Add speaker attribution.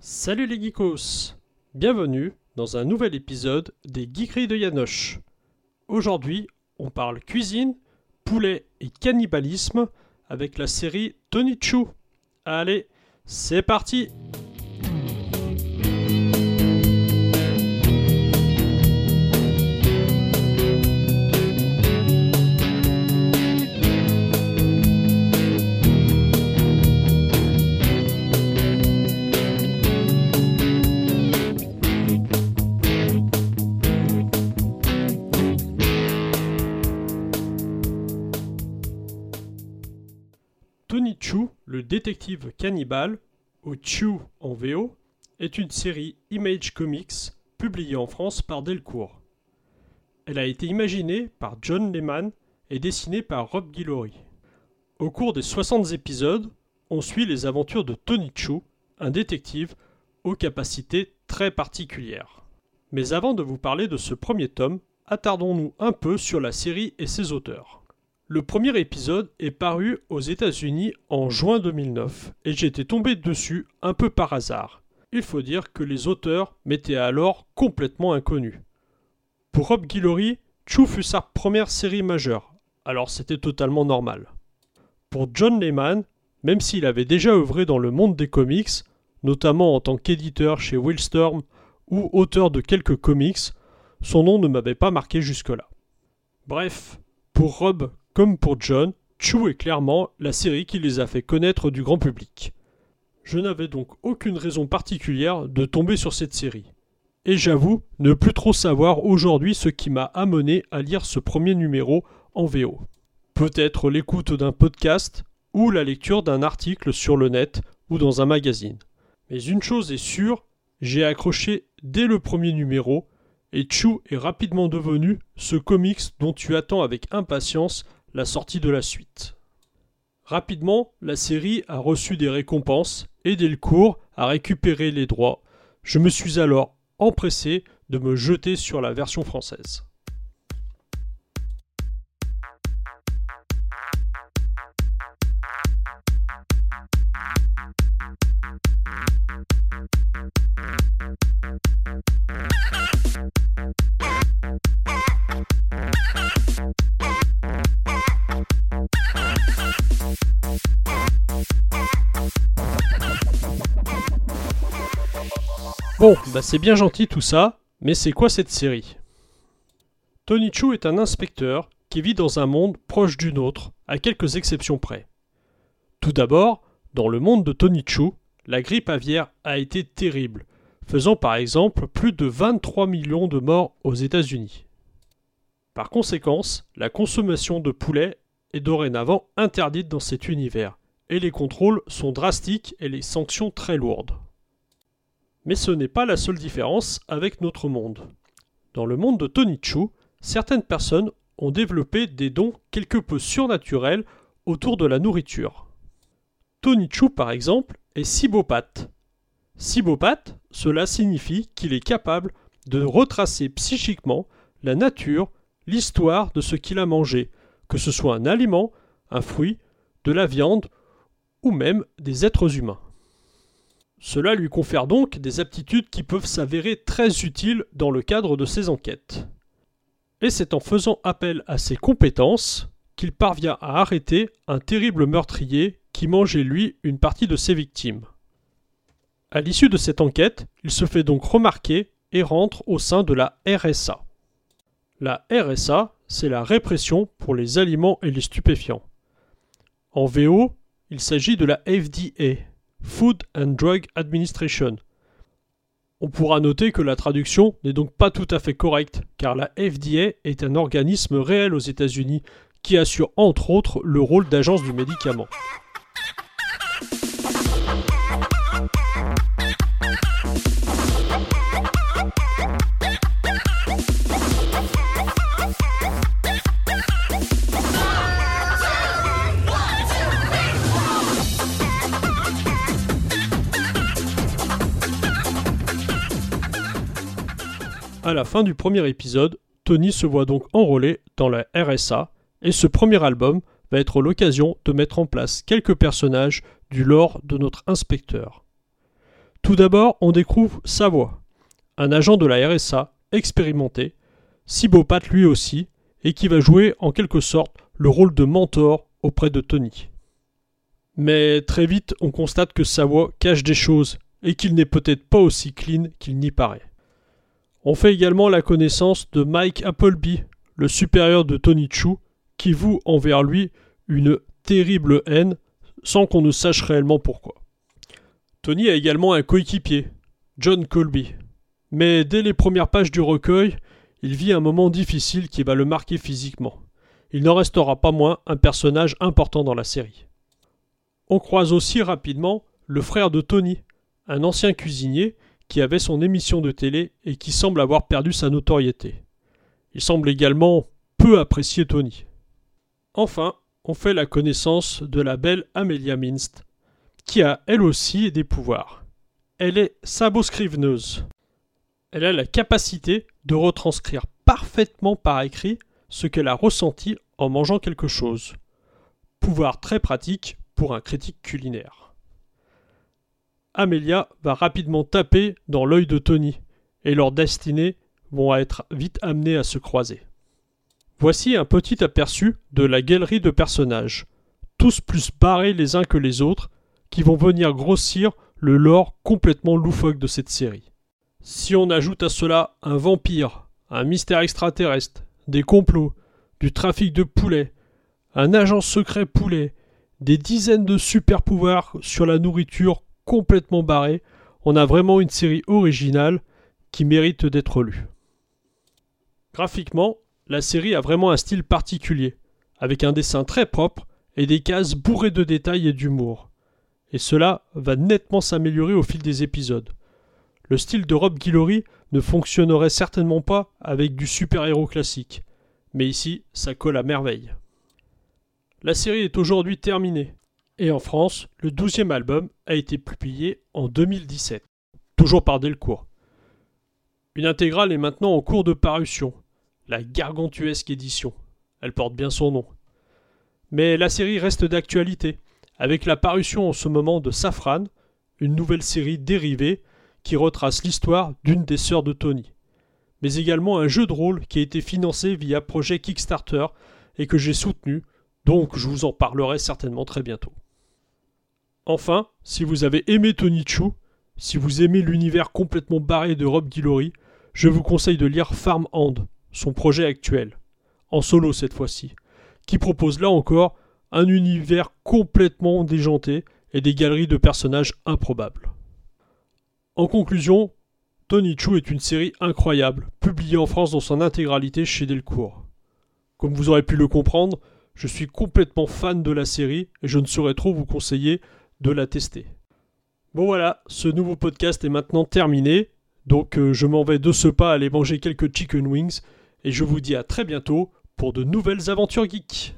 Speaker 1: Salut les geekos Bienvenue dans un nouvel épisode des Geekeries de Yanoche. Aujourd'hui, on parle cuisine, poulet et cannibalisme avec la série Tony Chou. Allez, c'est parti Chou, le détective cannibale, ou Chou en VO, est une série Image Comics publiée en France par Delcourt. Elle a été imaginée par John Lehman et dessinée par Rob Guillory. Au cours des 60 épisodes, on suit les aventures de Tony Chou, un détective aux capacités très particulières. Mais avant de vous parler de ce premier tome, attardons-nous un peu sur la série et ses auteurs. Le premier épisode est paru aux États-Unis en juin 2009 et j'étais tombé dessus un peu par hasard. Il faut dire que les auteurs m'étaient alors complètement inconnus. Pour Rob Guillory, Chou fut sa première série majeure, alors c'était totalement normal. Pour John Lehman, même s'il avait déjà œuvré dans le monde des comics, notamment en tant qu'éditeur chez Wildstorm ou auteur de quelques comics, son nom ne m'avait pas marqué jusque-là. Bref, pour Rob comme pour John, Chou est clairement la série qui les a fait connaître du grand public. Je n'avais donc aucune raison particulière de tomber sur cette série. Et j'avoue ne plus trop savoir aujourd'hui ce qui m'a amené à lire ce premier numéro en VO. Peut-être l'écoute d'un podcast ou la lecture d'un article sur le net ou dans un magazine. Mais une chose est sûre, j'ai accroché dès le premier numéro et Chou est rapidement devenu ce comics dont tu attends avec impatience la sortie de la suite. Rapidement, la série a reçu des récompenses et Delcourt a récupéré les droits. Je me suis alors empressé de me jeter sur la version française. Bon, bah c'est bien gentil tout ça, mais c'est quoi cette série? Tony Chou est un inspecteur qui vit dans un monde proche du nôtre, à quelques exceptions près. Tout d'abord, dans le monde de Tony Chou, la grippe aviaire a été terrible, faisant par exemple plus de 23 millions de morts aux États-Unis. Par conséquence, la consommation de poulet est dorénavant interdite dans cet univers, et les contrôles sont drastiques et les sanctions très lourdes. Mais ce n'est pas la seule différence avec notre monde. Dans le monde de Tony Chou, certaines personnes ont développé des dons quelque peu surnaturels autour de la nourriture. Tony Chou, par exemple, est cybopathe. Cybopathe, cela signifie qu'il est capable de retracer psychiquement la nature, l'histoire de ce qu'il a mangé, que ce soit un aliment, un fruit, de la viande ou même des êtres humains. Cela lui confère donc des aptitudes qui peuvent s'avérer très utiles dans le cadre de ses enquêtes. Et c'est en faisant appel à ses compétences qu'il parvient à arrêter un terrible meurtrier qui mangeait lui une partie de ses victimes. À l'issue de cette enquête, il se fait donc remarquer et rentre au sein de la RSA. La RSA, c'est la répression pour les aliments et les stupéfiants. En VO, il s'agit de la FDA, Food and Drug Administration. On pourra noter que la traduction n'est donc pas tout à fait correcte, car la FDA est un organisme réel aux États-Unis qui assure entre autres le rôle d'agence du médicament. À la fin du premier épisode, Tony se voit donc enrôlé dans la RSA, et ce premier album va être l'occasion de mettre en place quelques personnages du lore de notre inspecteur. Tout d'abord, on découvre sa voix, un agent de la RSA expérimenté, cybopathe lui aussi, et qui va jouer en quelque sorte le rôle de mentor auprès de Tony. Mais très vite, on constate que sa voix cache des choses et qu'il n'est peut-être pas aussi clean qu'il n'y paraît. On fait également la connaissance de Mike Appleby, le supérieur de Tony Chu, qui voue envers lui une terrible haine sans qu'on ne sache réellement pourquoi. Tony a également un coéquipier, John Colby. Mais dès les premières pages du recueil, il vit un moment difficile qui va le marquer physiquement. Il n'en restera pas moins un personnage important dans la série. On croise aussi rapidement le frère de Tony, un ancien cuisinier qui avait son émission de télé et qui semble avoir perdu sa notoriété. Il semble également peu apprécier Tony. Enfin, on fait la connaissance de la belle Amelia Minst, qui a elle aussi des pouvoirs. Elle est saboscriveneuse. Elle a la capacité de retranscrire parfaitement par écrit ce qu'elle a ressenti en mangeant quelque chose. Pouvoir très pratique pour un critique culinaire. Amelia va rapidement taper dans l'œil de Tony, et leurs destinées vont être vite amenées à se croiser. Voici un petit aperçu de la galerie de personnages, tous plus barrés les uns que les autres, qui vont venir grossir le lore complètement loufoque de cette série. Si on ajoute à cela un vampire, un mystère extraterrestre, des complots, du trafic de poulets, un agent secret poulet, des dizaines de super pouvoirs sur la nourriture complètement barrés, on a vraiment une série originale qui mérite d'être lue. Graphiquement, la série a vraiment un style particulier, avec un dessin très propre et des cases bourrées de détails et d'humour. Et cela va nettement s'améliorer au fil des épisodes. Le style de Rob Guillory ne fonctionnerait certainement pas avec du super-héros classique, mais ici, ça colle à merveille. La série est aujourd'hui terminée, et en France, le douzième album a été publié en 2017, toujours par Delcourt. Une intégrale est maintenant en cours de parution, la gargantuesque édition. Elle porte bien son nom. Mais la série reste d'actualité, avec la parution en ce moment de Safran, une nouvelle série dérivée qui retrace l'histoire d'une des sœurs de Tony, mais également un jeu de rôle qui a été financé via projet Kickstarter et que j'ai soutenu, donc je vous en parlerai certainement très bientôt. Enfin, si vous avez aimé Tony Chu, si vous aimez l'univers complètement barré de Rob Guillory, je vous conseille de lire Farm Hand, son projet actuel, en solo cette fois-ci, qui propose là encore un univers complètement déjanté et des galeries de personnages improbables. En conclusion, Tony Chu est une série incroyable, publiée en France dans son intégralité chez Delcourt. Comme vous aurez pu le comprendre, je suis complètement fan de la série et je ne saurais trop vous conseiller de la tester. Bon voilà, ce nouveau podcast est maintenant terminé, donc euh, je m'en vais de ce pas aller manger quelques chicken wings et je vous dis à très bientôt pour de nouvelles aventures geeks.